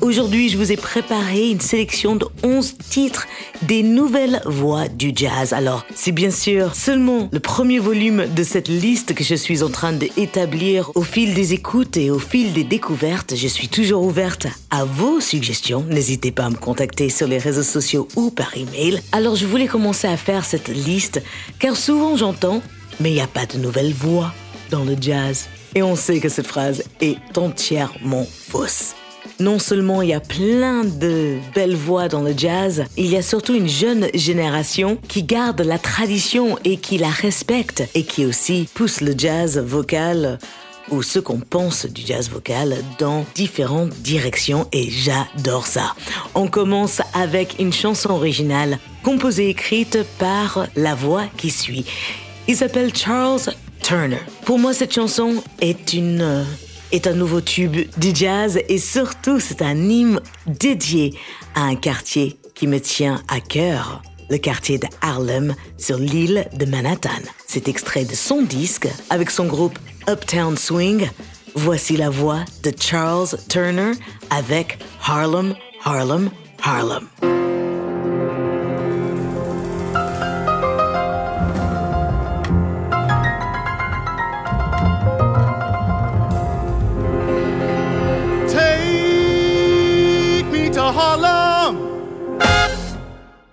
Aujourd'hui, je vous ai préparé une sélection de 11 titres des nouvelles voix du jazz. Alors, c'est bien sûr seulement le premier volume de cette liste que je suis en train d'établir au fil des écoutes et au fil des découvertes. Je suis toujours ouverte à vos suggestions. N'hésitez pas à me contacter sur les réseaux sociaux ou par email. Alors, je voulais commencer à faire cette liste car souvent j'entends mais il n'y a pas de nouvelles voix dans le jazz. Et on sait que cette phrase est entièrement fausse. Non seulement il y a plein de belles voix dans le jazz, il y a surtout une jeune génération qui garde la tradition et qui la respecte et qui aussi pousse le jazz vocal ou ce qu'on pense du jazz vocal dans différentes directions et j'adore ça. On commence avec une chanson originale composée et écrite par la voix qui suit. Il s'appelle Charles Turner. Pour moi, cette chanson est une est un nouveau tube du jazz et surtout c'est un hymne dédié à un quartier qui me tient à cœur, le quartier de Harlem sur l'île de Manhattan. C'est extrait de son disque avec son groupe Uptown Swing. Voici la voix de Charles Turner avec Harlem, Harlem, Harlem.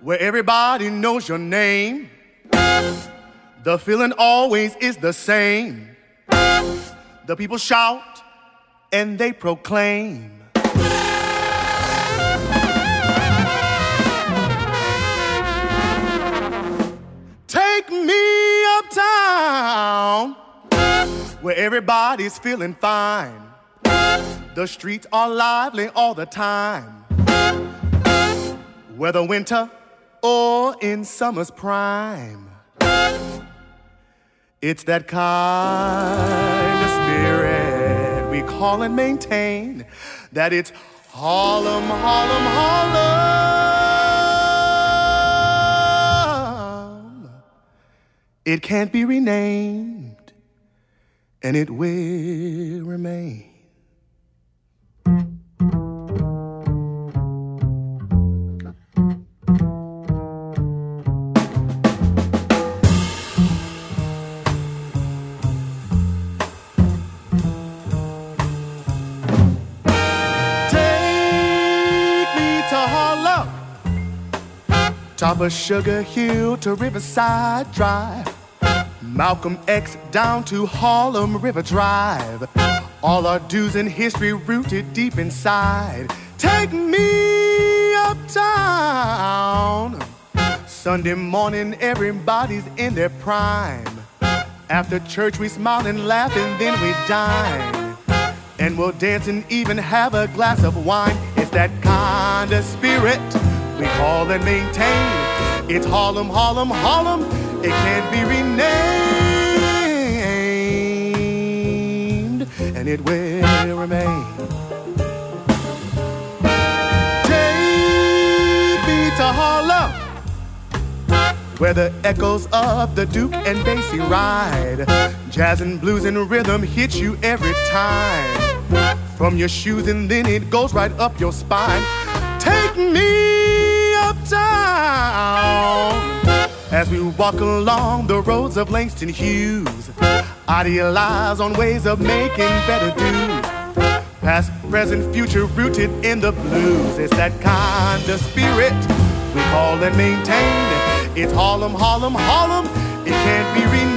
Where everybody knows your name. The feeling always is the same. The people shout and they proclaim. Take me uptown, where everybody's feeling fine. The streets are lively all the time. Whether winter or in summer's prime. It's that kind of spirit we call and maintain. That it's Harlem, Harlem, Harlem. It can't be renamed, and it will remain. Top Sugar Hill to Riverside Drive, Malcolm X down to Harlem River Drive. All our dues and history rooted deep inside. Take me uptown. Sunday morning, everybody's in their prime. After church, we smile and laugh, and then we dine. And we'll dance and even have a glass of wine. It's that kind of spirit we call and maintain. It's Harlem, Harlem, Harlem. It can't be renamed, and it will remain. Take me to Harlem where the echoes of the Duke and Basie ride. Jazz and blues and rhythm hit you every time. From your shoes and then it goes right up your spine. Take me uptown as we walk along the roads of Langston Hughes. Idealize on ways of making better dues. Past, present, future, rooted in the blues. It's that kind of spirit we call and maintain. It's Harlem, Harlem, Harlem. It can't be renamed,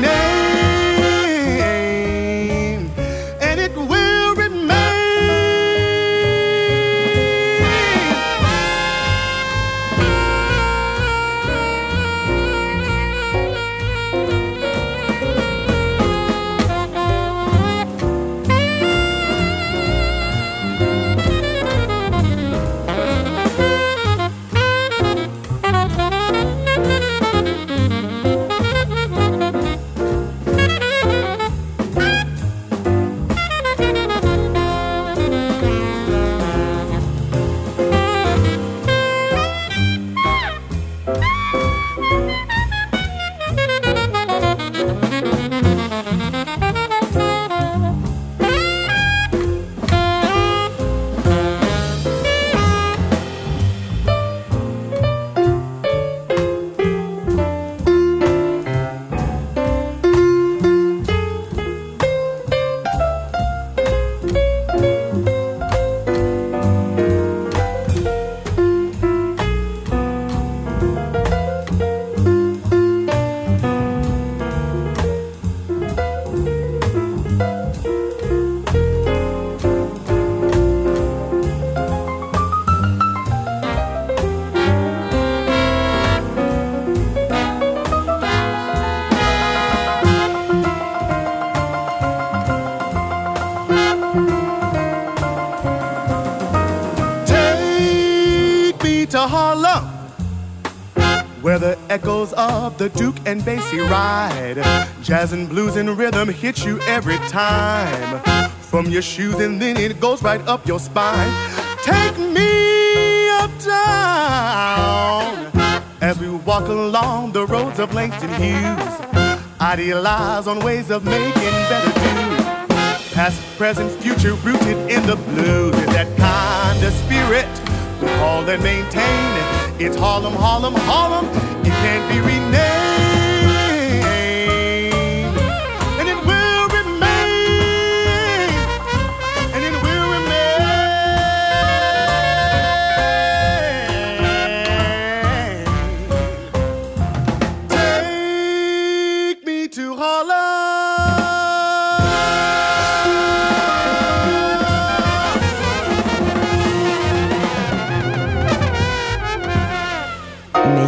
to Harlem, where the echoes of the Duke and Basie ride. Jazz and blues and rhythm hit you every time from your shoes, and then it goes right up your spine. Take me uptown as we walk along the roads of Langston Hughes. Idealize on ways of making better do. Past, present, future, rooted in the blues is that kind of spirit we that maintain. It's Harlem, Harlem, Harlem. It can't be renamed.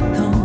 come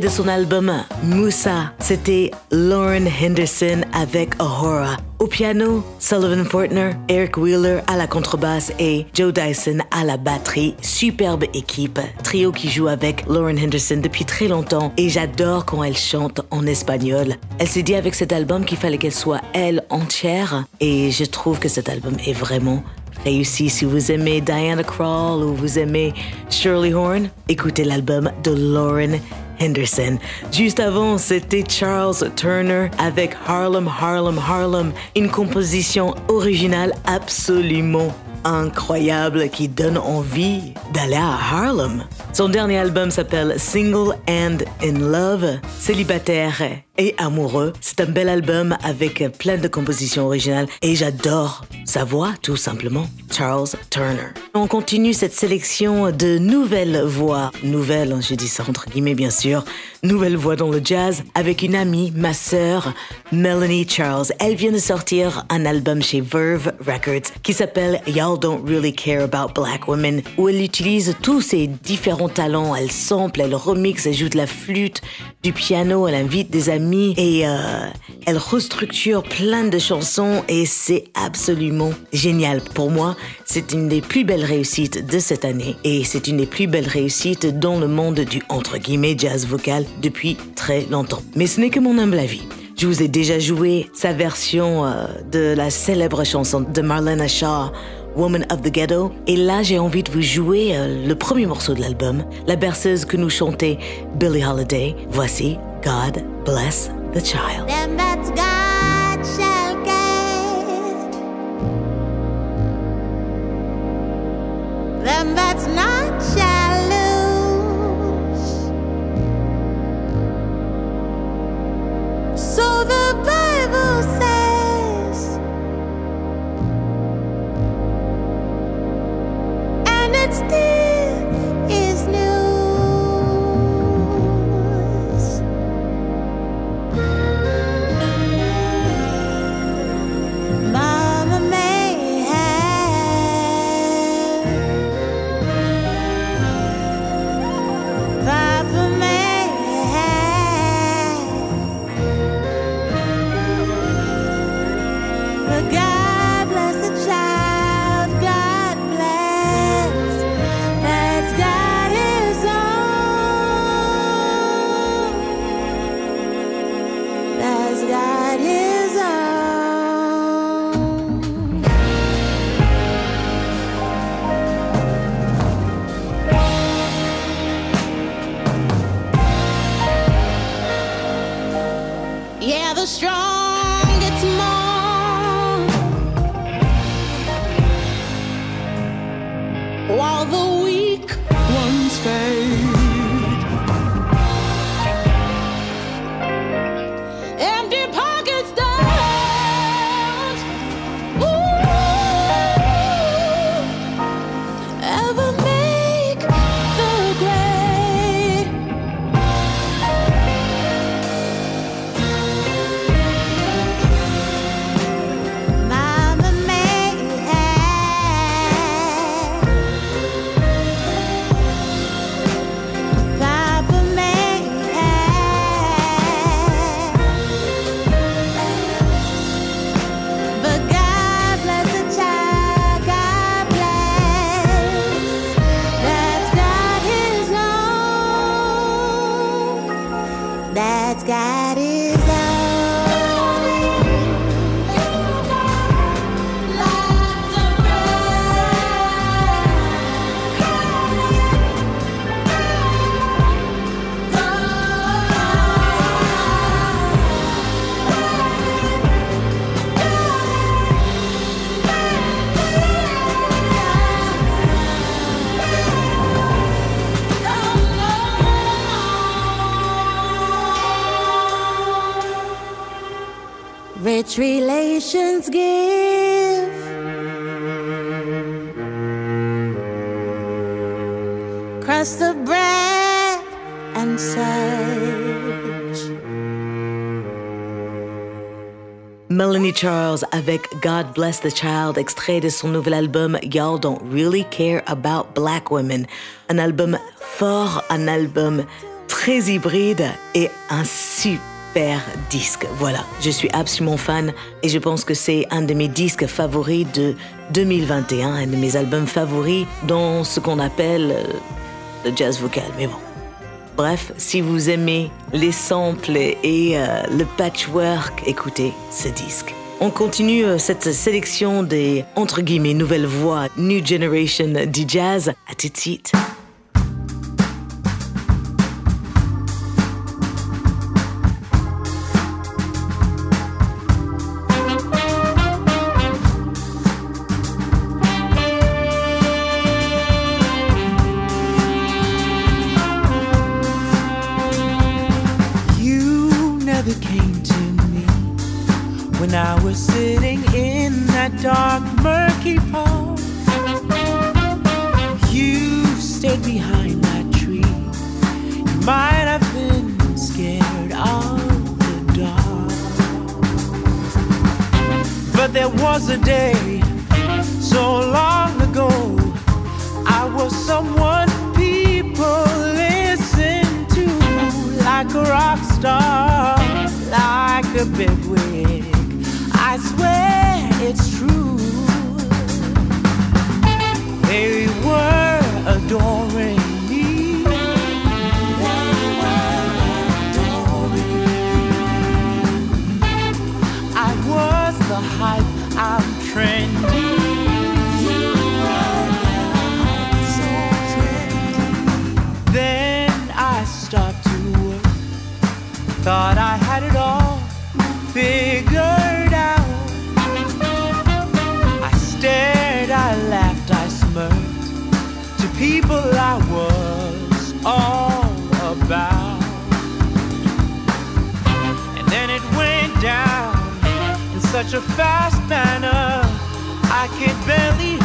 de son album Moussa, c'était Lauren Henderson avec Ahura. Au piano, Sullivan Fortner, Eric Wheeler à la contrebasse et Joe Dyson à la batterie. Superbe équipe, trio qui joue avec Lauren Henderson depuis très longtemps et j'adore quand elle chante en espagnol. Elle s'est dit avec cet album qu'il fallait qu'elle soit elle entière et je trouve que cet album est vraiment réussi. Si vous aimez Diana Krall ou vous aimez Shirley Horn, écoutez l'album de Lauren Henderson. Juste avant, c'était Charles Turner avec Harlem, Harlem, Harlem, une composition originale absolument incroyable qui donne envie d'aller à Harlem. Son dernier album s'appelle Single and in Love, célibataire et amoureux. C'est un bel album avec plein de compositions originales et j'adore sa voix tout simplement, Charles Turner. On continue cette sélection de nouvelles voix, nouvelles, je dis ça entre guillemets bien sûr, nouvelles voix dans le jazz avec une amie, ma sœur, Melanie Charles. Elle vient de sortir un album chez Verve Records qui s'appelle Y'all Don't Really Care About Black Women où elle utilise tous ses différents talent. Elle sample, elle remixe, elle joue de la flûte, du piano, elle invite des amis et euh, elle restructure plein de chansons et c'est absolument génial. Pour moi, c'est une des plus belles réussites de cette année et c'est une des plus belles réussites dans le monde du entre guillemets jazz vocal depuis très longtemps. Mais ce n'est que mon humble avis. Je vous ai déjà joué sa version euh, de la célèbre chanson de Marlena Shaw Woman of the Ghetto. Et là, j'ai envie de vous jouer euh, le premier morceau de l'album, la berceuse que nous chantait Billie Holiday. Voici God Bless the Child. God Bless the Child, extrait de son nouvel album Y'all Don't Really Care About Black Women. Un album fort, un album très hybride et un super disque. Voilà, je suis absolument fan et je pense que c'est un de mes disques favoris de 2021, un de mes albums favoris dans ce qu'on appelle euh, le jazz vocal. Mais bon. Bref, si vous aimez les samples et euh, le patchwork, écoutez ce disque. On continue euh, cette sélection des entre guillemets nouvelles voix New Generation du jazz à tout de suite. A fast manner, I can barely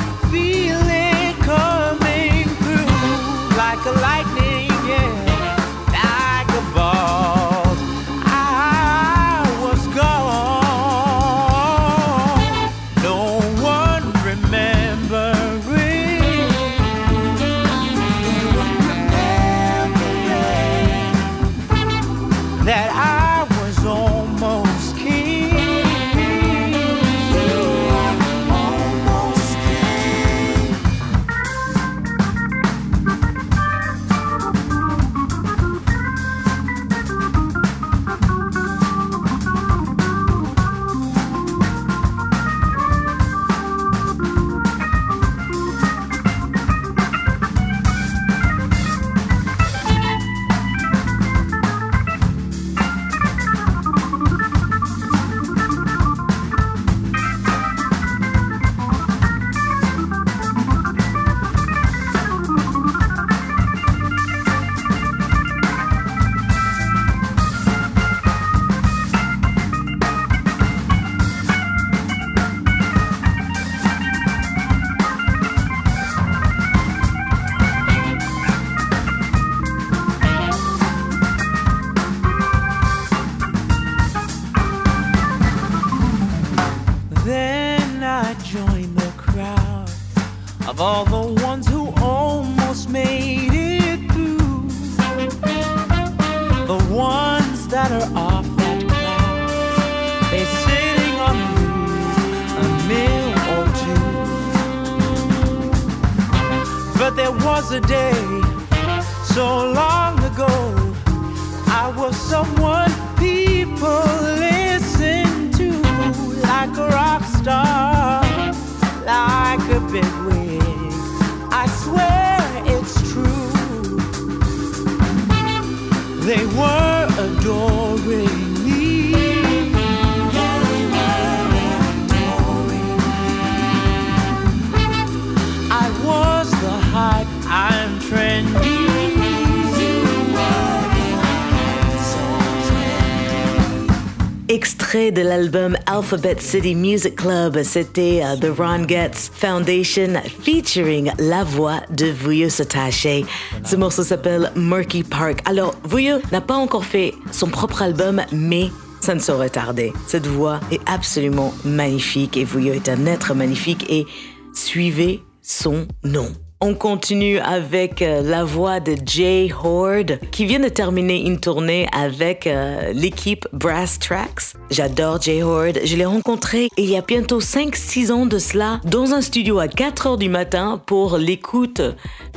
Alphabet City Music Club, c'était euh, The Ron Getz Foundation featuring la voix de Vuyo Satache. Ce morceau s'appelle Murky Park. Alors, Vuyo n'a pas encore fait son propre album, mais ça ne saurait tarder. Cette voix est absolument magnifique et Vuyo est un être magnifique et suivez son nom. On continue avec euh, la voix de Jay Horde qui vient de terminer une tournée avec euh, l'équipe Brass Tracks. J'adore Jay Horde. Je l'ai rencontré il y a bientôt 5-6 ans de cela dans un studio à 4 heures du matin pour l'écoute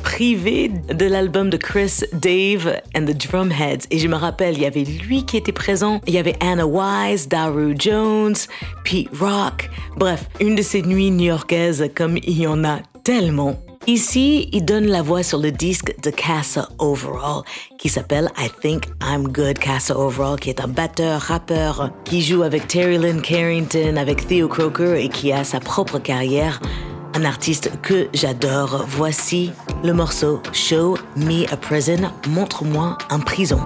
privée de l'album de Chris, Dave and the Drumheads. Et je me rappelle, il y avait lui qui était présent. Il y avait Anna Wise, Daru Jones, Pete Rock. Bref, une de ces nuits new-yorkaises comme il y en a tellement. Ici, il donne la voix sur le disque de Casa Overall, qui s'appelle I Think I'm Good Casa Overall, qui est un batteur, rappeur, qui joue avec Terry Lynn Carrington, avec Theo Croker et qui a sa propre carrière. Un artiste que j'adore. Voici le morceau Show Me a Prison, montre-moi un prison.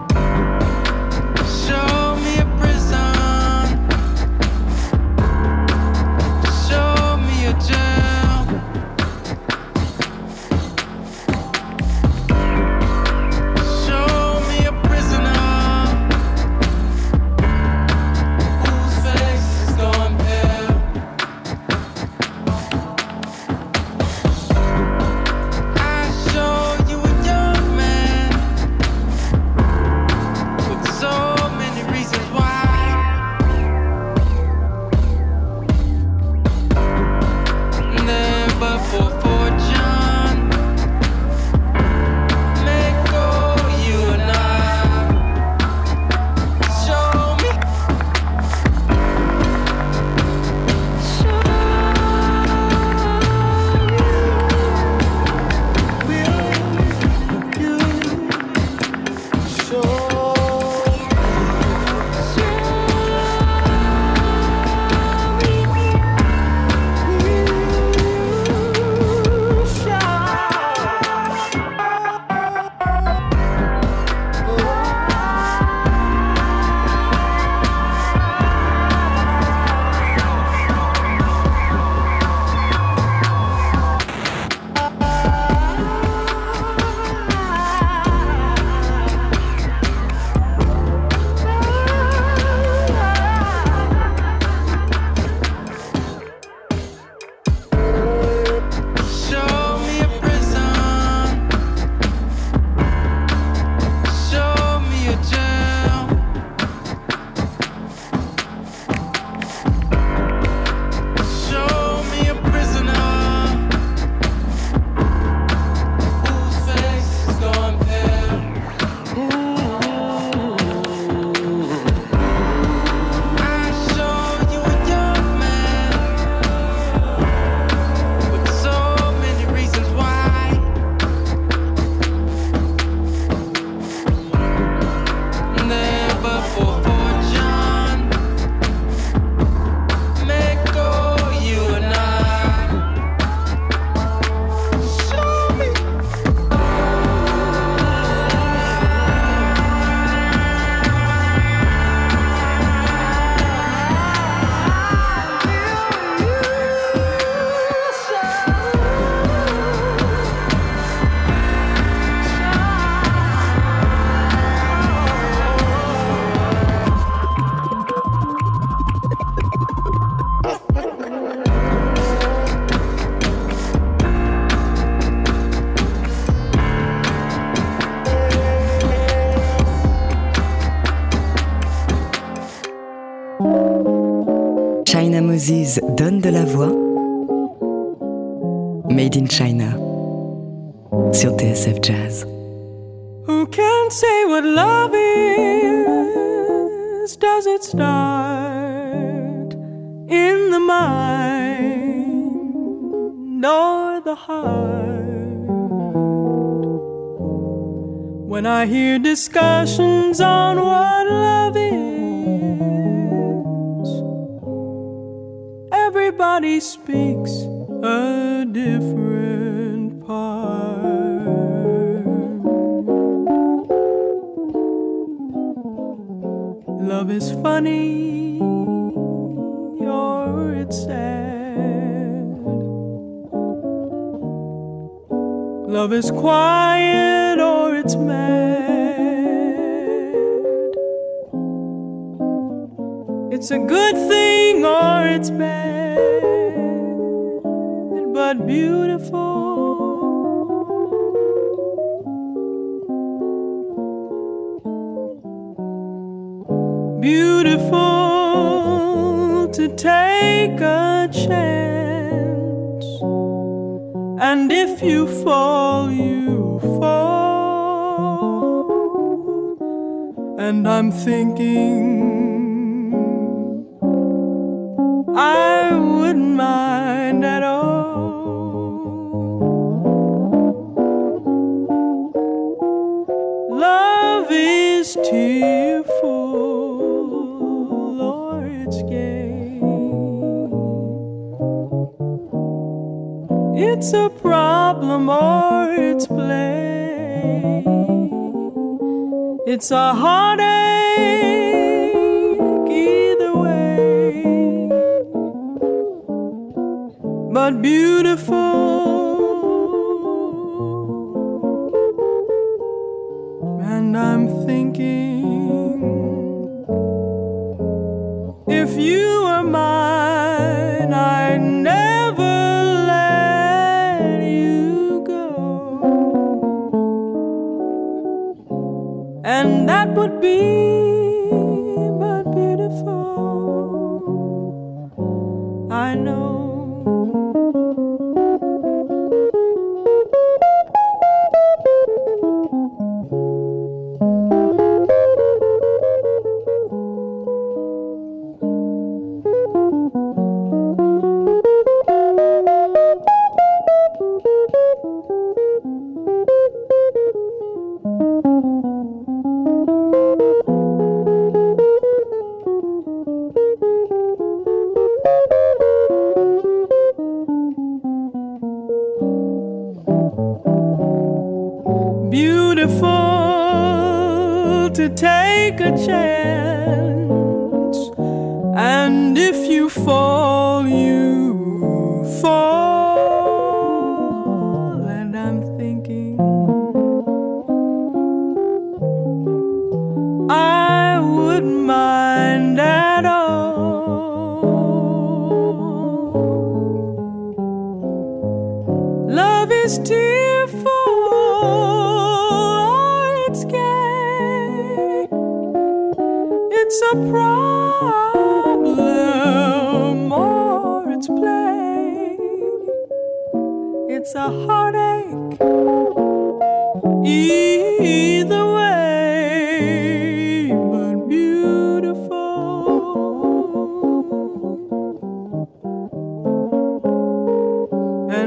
Heart? When I hear discussions on what love is. everybody speaks a different part. Love is funny Love is quiet or it's mad. It's a good thing or it's bad, but beautiful. Beautiful to take a chance. And if you fall, you fall. And I'm thinking It's a heartache And that would be but beautiful. I know.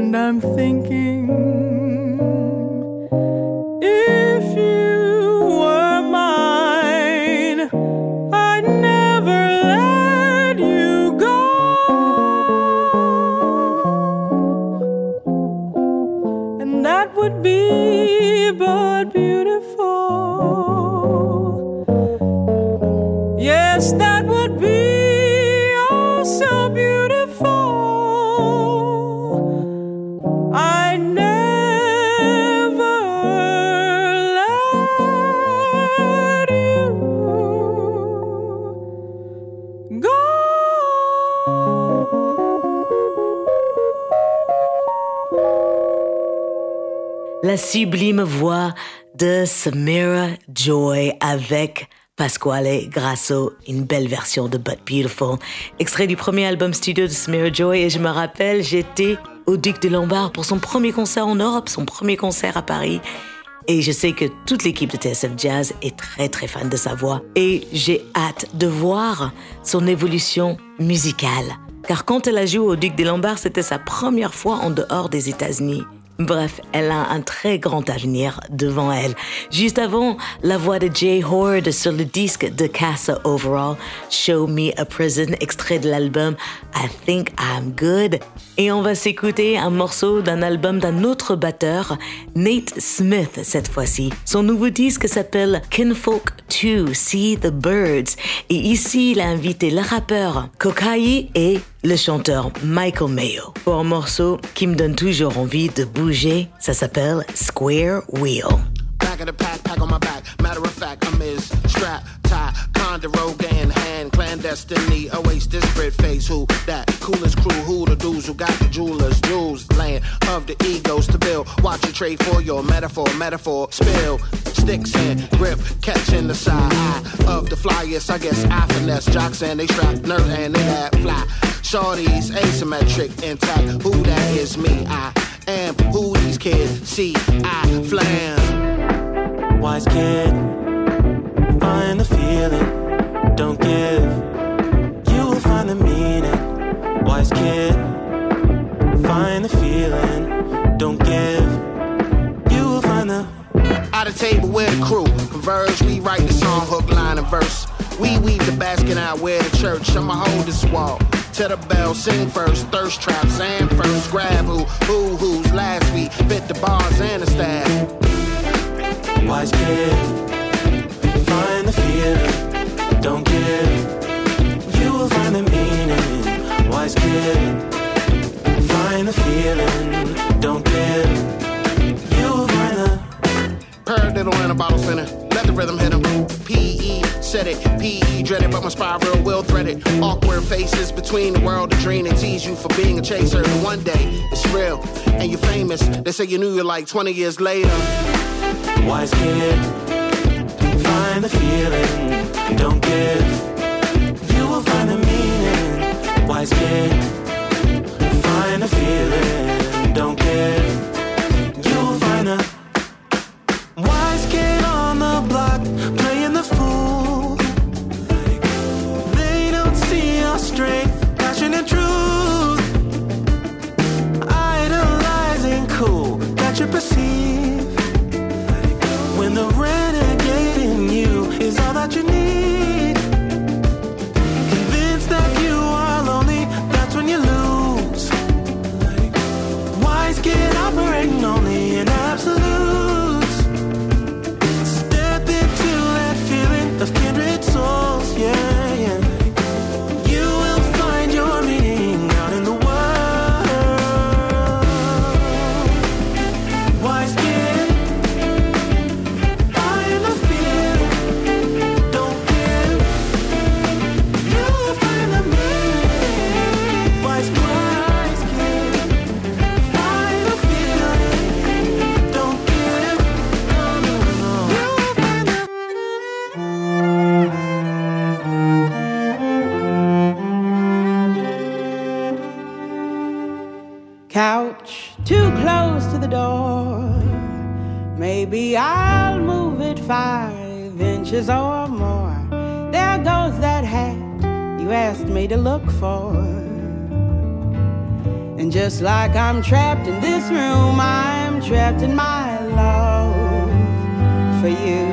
And I'm thinking La sublime voix de Samira Joy avec Pasquale Grasso, une belle version de But Beautiful, extrait du premier album studio de Samira Joy. Et je me rappelle, j'étais au Duc de Lombard pour son premier concert en Europe, son premier concert à Paris. Et je sais que toute l'équipe de TSF Jazz est très très fan de sa voix. Et j'ai hâte de voir son évolution musicale. Car quand elle a joué au Duc des Lombards, c'était sa première fois en dehors des États-Unis. Bref, elle a un très grand avenir devant elle. Juste avant, la voix de Jay Horde sur le disque de Casa Overall, Show Me a Prison, extrait de l'album I Think I'm Good. Et on va s'écouter un morceau d'un album d'un autre batteur, Nate Smith cette fois-ci. Son nouveau disque s'appelle Kinfolk 2, See the Birds. Et ici, il a invité le rappeur Kokai et le chanteur Michael Mayo pour un morceau qui me donne toujours envie de bouger. Ça s'appelle Square Wheel. Clandestiny awaits this bread face. Who that coolest crew? Who the dudes who got the jewelers? Jewels, land of the egos to build. Watch you trade for your metaphor, metaphor, spill. Sticks and grip, catching the side eye of the flyest. I guess I finesse jocks and they strap nerve and they that fly. Shorties asymmetric, intact. Who that is me? I am who these kids see. I flam. Wise kid, find the feeling, don't give. You will find the meaning. Wise kid, find the feeling, don't give. You will find the Out of table with the crew. Converge, we write the song, hook, line, and verse. We weave the basket out where the church. I'ma hold this wall. To the bell, sing first, thirst traps, and first grab who, who, who's last week. Fit the bars and the staff. wise kid, find the feeling, don't. You will find the meaning. Wise kid, find the feeling, don't give. You will find the Paradiddle in a bottle center. Let the rhythm hit him. PE said it. PE dreaded, but my spiral will thread it. Awkward faces between the world and dream. They tease you for being a chaser. And one day it's real and you're famous. They say you knew you like 20 years later. Wise kid, find the feeling, don't give. You will find the meaning. Wise kid, find the feeling, don't give. You will find the wise kid on the block playing the fool. They don't see our strength, passion, and truth. Idolizing cool that you perceive. Couch too close to the door. Maybe I'll move it five inches or more. There goes that hat you asked me to look for. And just like I'm trapped in this room, I'm trapped in my love for you.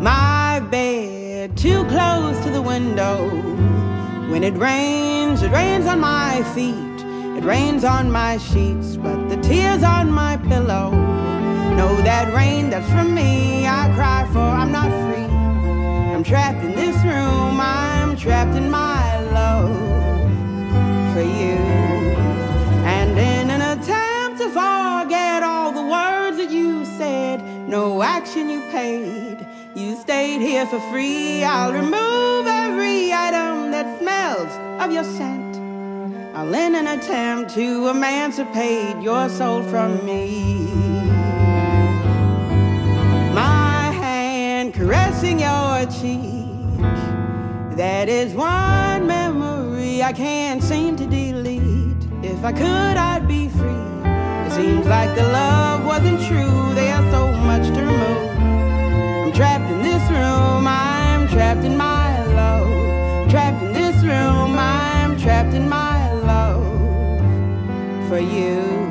My bed too close to the window. When it rains, it rains on my feet. It rains on my sheets, but the tears on my pillow. Know that rain that's from me, I cry for. I'm not free. I'm trapped in this room. I'm trapped in my love for you. And in an attempt to forget all the words that you said, no action you paid. You stayed here for free. I'll remove every item that smells of your scent. I'll in an attempt to emancipate your soul from me. My hand caressing your cheek. That is one memory I can't seem to delete. If I could, I'd be free. It seems like the love wasn't true. There's so much to remove. I'm trapped in this room. I'm trapped in my love. Trapped in this room. I'm trapped in my for you.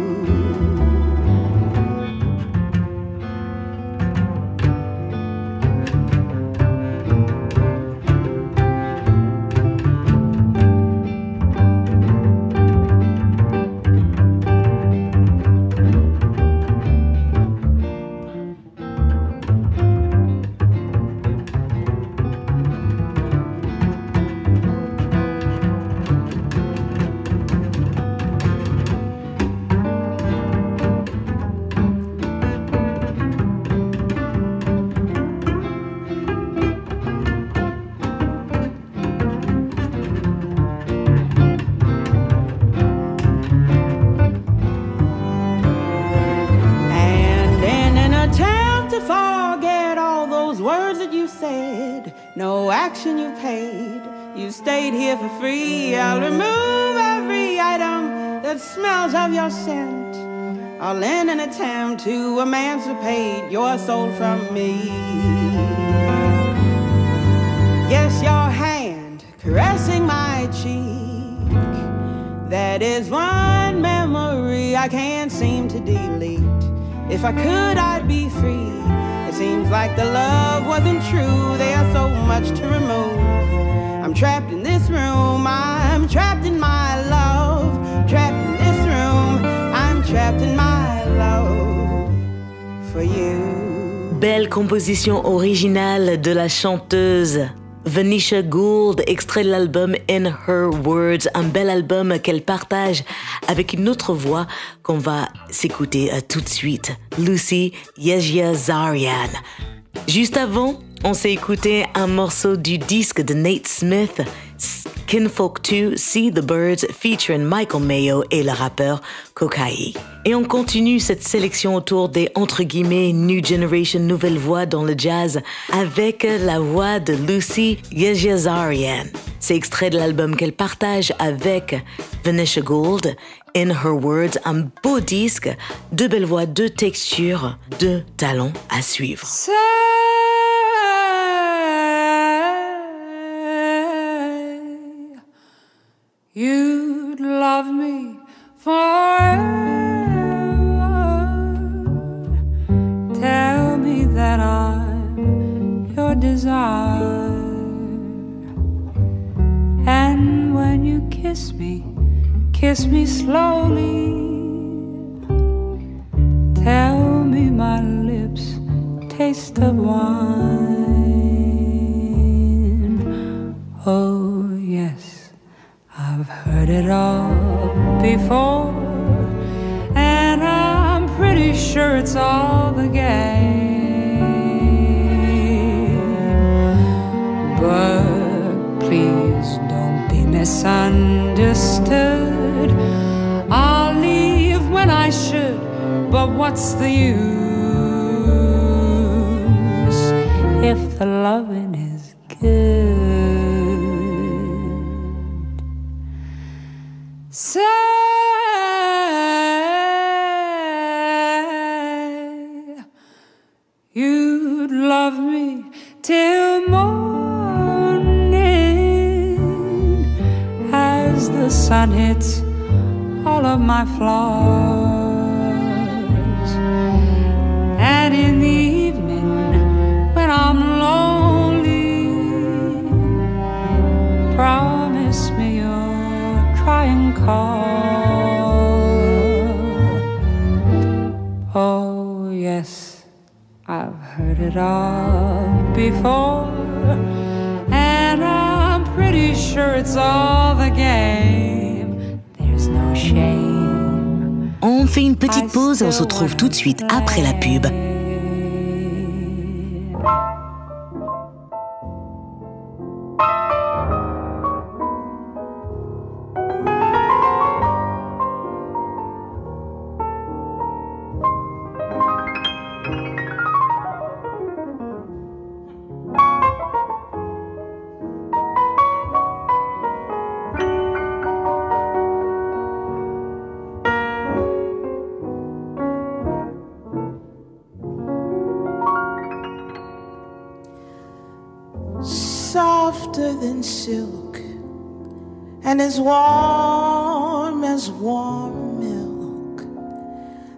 Emancipate your soul from me. Yes, your hand caressing my cheek. That is one memory I can't seem to delete. If I could, I'd be free. It seems like the love wasn't true. There's so much to remove. I'm trapped in this room. I'm trapped in my Belle composition originale de la chanteuse Venetia Gould, extrait de l'album In Her Words, un bel album qu'elle partage avec une autre voix qu'on va s'écouter tout de suite, Lucy Zarian. Juste avant, on s'est écouté un morceau du disque de Nate Smith, Kinfolk 2, See the Birds, featuring Michael Mayo et le rappeur Kokai. Et on continue cette sélection autour des entre guillemets New Generation nouvelle voix dans le jazz avec la voix de Lucy Yejiazarian. C'est extrait de l'album qu'elle partage avec Vanessa Gould, In Her Words, un beau disque, deux belles voix, deux textures, deux talents à suivre. You'd love me forever. Tell me that I'm your desire. And when you kiss me, kiss me slowly. Tell me my lips taste of wine. Oh. I've heard it all before, and I'm pretty sure it's all the game. But please don't be misunderstood. I'll leave when I should, but what's the use if the loving my flaws, suite après la pub. Softer than silk and as warm as warm milk,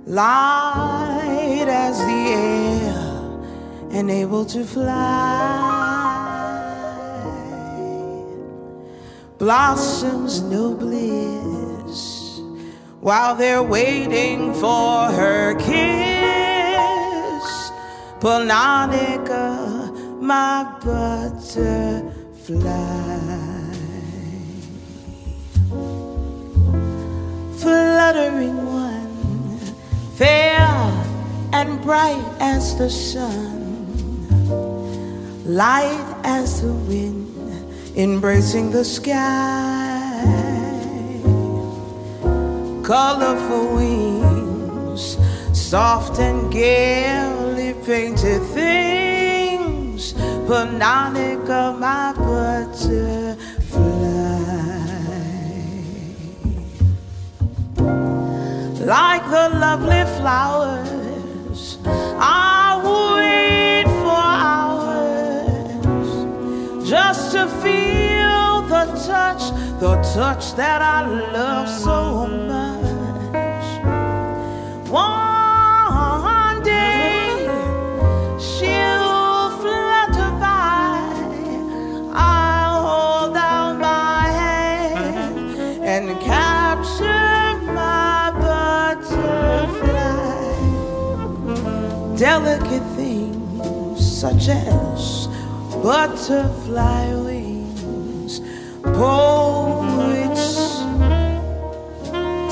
light as the air and able to fly. Blossoms no bliss while they're waiting for her kiss. Pannonica my Fluttering one, fair and bright as the sun, light as the wind embracing the sky, colorful wings, soft and gaily painted things Pannonica, my butterfly. Like the lovely flowers, I wait for hours just to feel the touch, the touch that I love so much. One Delicate things such as butterfly wings, poets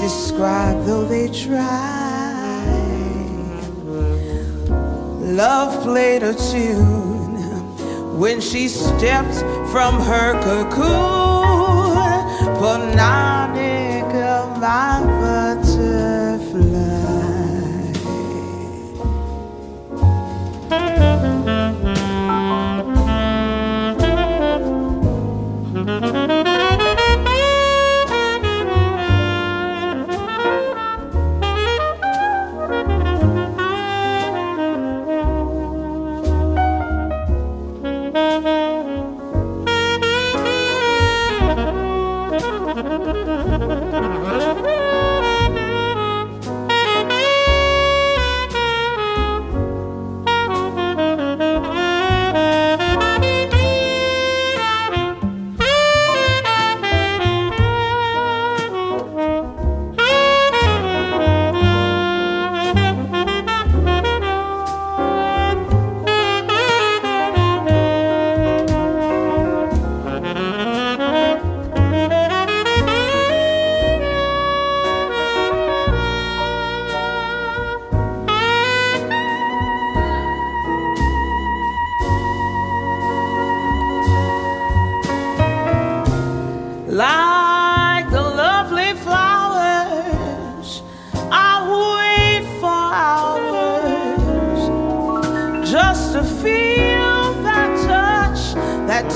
describe though they try. Love played a tune when she stepped from her cocoon. Pannonica, my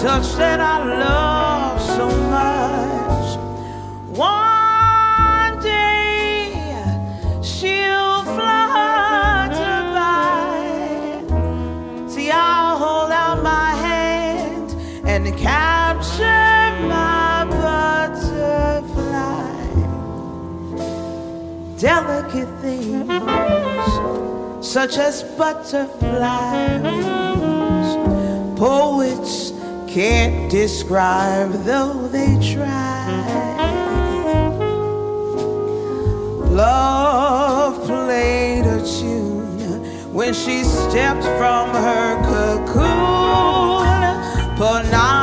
touch that I love so much. One day she'll flutter by. See, I'll hold out my hand and capture my butterfly. Delicate things such as butterflies, poets can't describe though they try. Love played a tune when she stepped from her cocoon. Pannonica,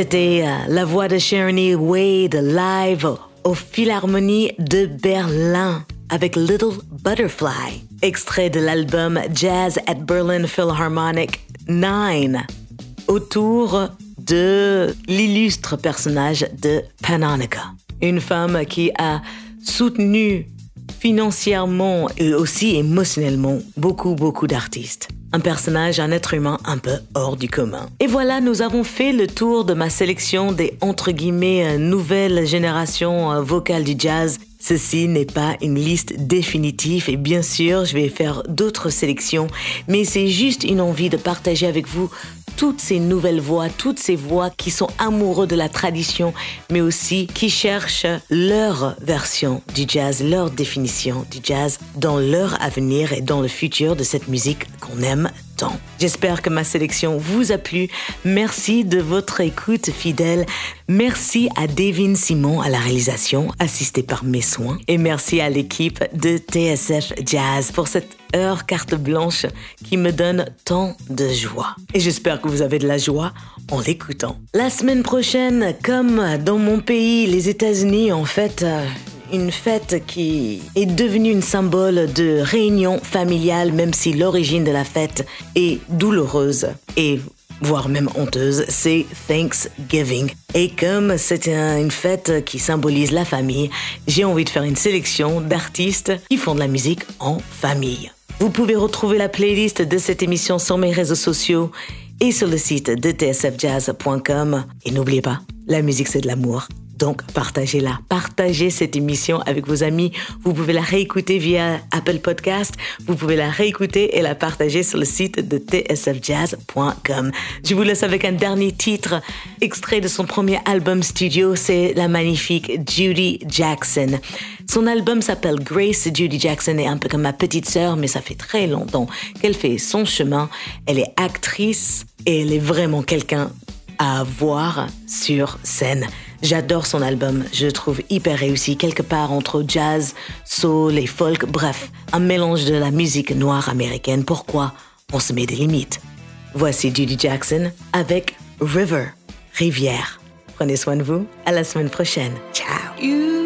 C'était euh, la voix de Sharoney Wade live au Philharmonie de Berlin avec Little Butterfly, extrait de l'album Jazz at Berlin Philharmonic 9, autour de l'illustre personnage de Pananica, une femme qui a soutenu financièrement et aussi émotionnellement beaucoup, beaucoup d'artistes. Un personnage, un être humain un peu hors du commun. Et voilà, nous avons fait le tour de ma sélection des entre guillemets nouvelles générations vocales du jazz. Ceci n'est pas une liste définitive et bien sûr, je vais faire d'autres sélections, mais c'est juste une envie de partager avec vous toutes ces nouvelles voix, toutes ces voix qui sont amoureux de la tradition, mais aussi qui cherchent leur version du jazz, leur définition du jazz dans leur avenir et dans le futur de cette musique qu'on aime J'espère que ma sélection vous a plu. Merci de votre écoute fidèle. Merci à Devin Simon à la réalisation, assisté par mes soins. Et merci à l'équipe de TSF Jazz pour cette heure carte blanche qui me donne tant de joie. Et j'espère que vous avez de la joie en l'écoutant. La semaine prochaine, comme dans mon pays, les États-Unis, en fait, euh, une fête qui est devenue une symbole de réunion familiale, même si l'origine de la fête est douloureuse et voire même honteuse, c'est Thanksgiving. Et comme c'est une fête qui symbolise la famille, j'ai envie de faire une sélection d'artistes qui font de la musique en famille. Vous pouvez retrouver la playlist de cette émission sur mes réseaux sociaux et sur le site de tsfjazz.com. Et n'oubliez pas, la musique c'est de l'amour. Donc partagez-la, partagez cette émission avec vos amis. Vous pouvez la réécouter via Apple Podcast, vous pouvez la réécouter et la partager sur le site de tsfjazz.com. Je vous laisse avec un dernier titre, extrait de son premier album studio, c'est la magnifique Judy Jackson. Son album s'appelle Grace. Judy Jackson est un peu comme ma petite sœur, mais ça fait très longtemps qu'elle fait son chemin. Elle est actrice et elle est vraiment quelqu'un à voir sur scène. J'adore son album, je le trouve hyper réussi, quelque part entre jazz, soul et folk, bref, un mélange de la musique noire américaine. Pourquoi on se met des limites? Voici Judy Jackson avec River, Rivière. Prenez soin de vous, à la semaine prochaine. Ciao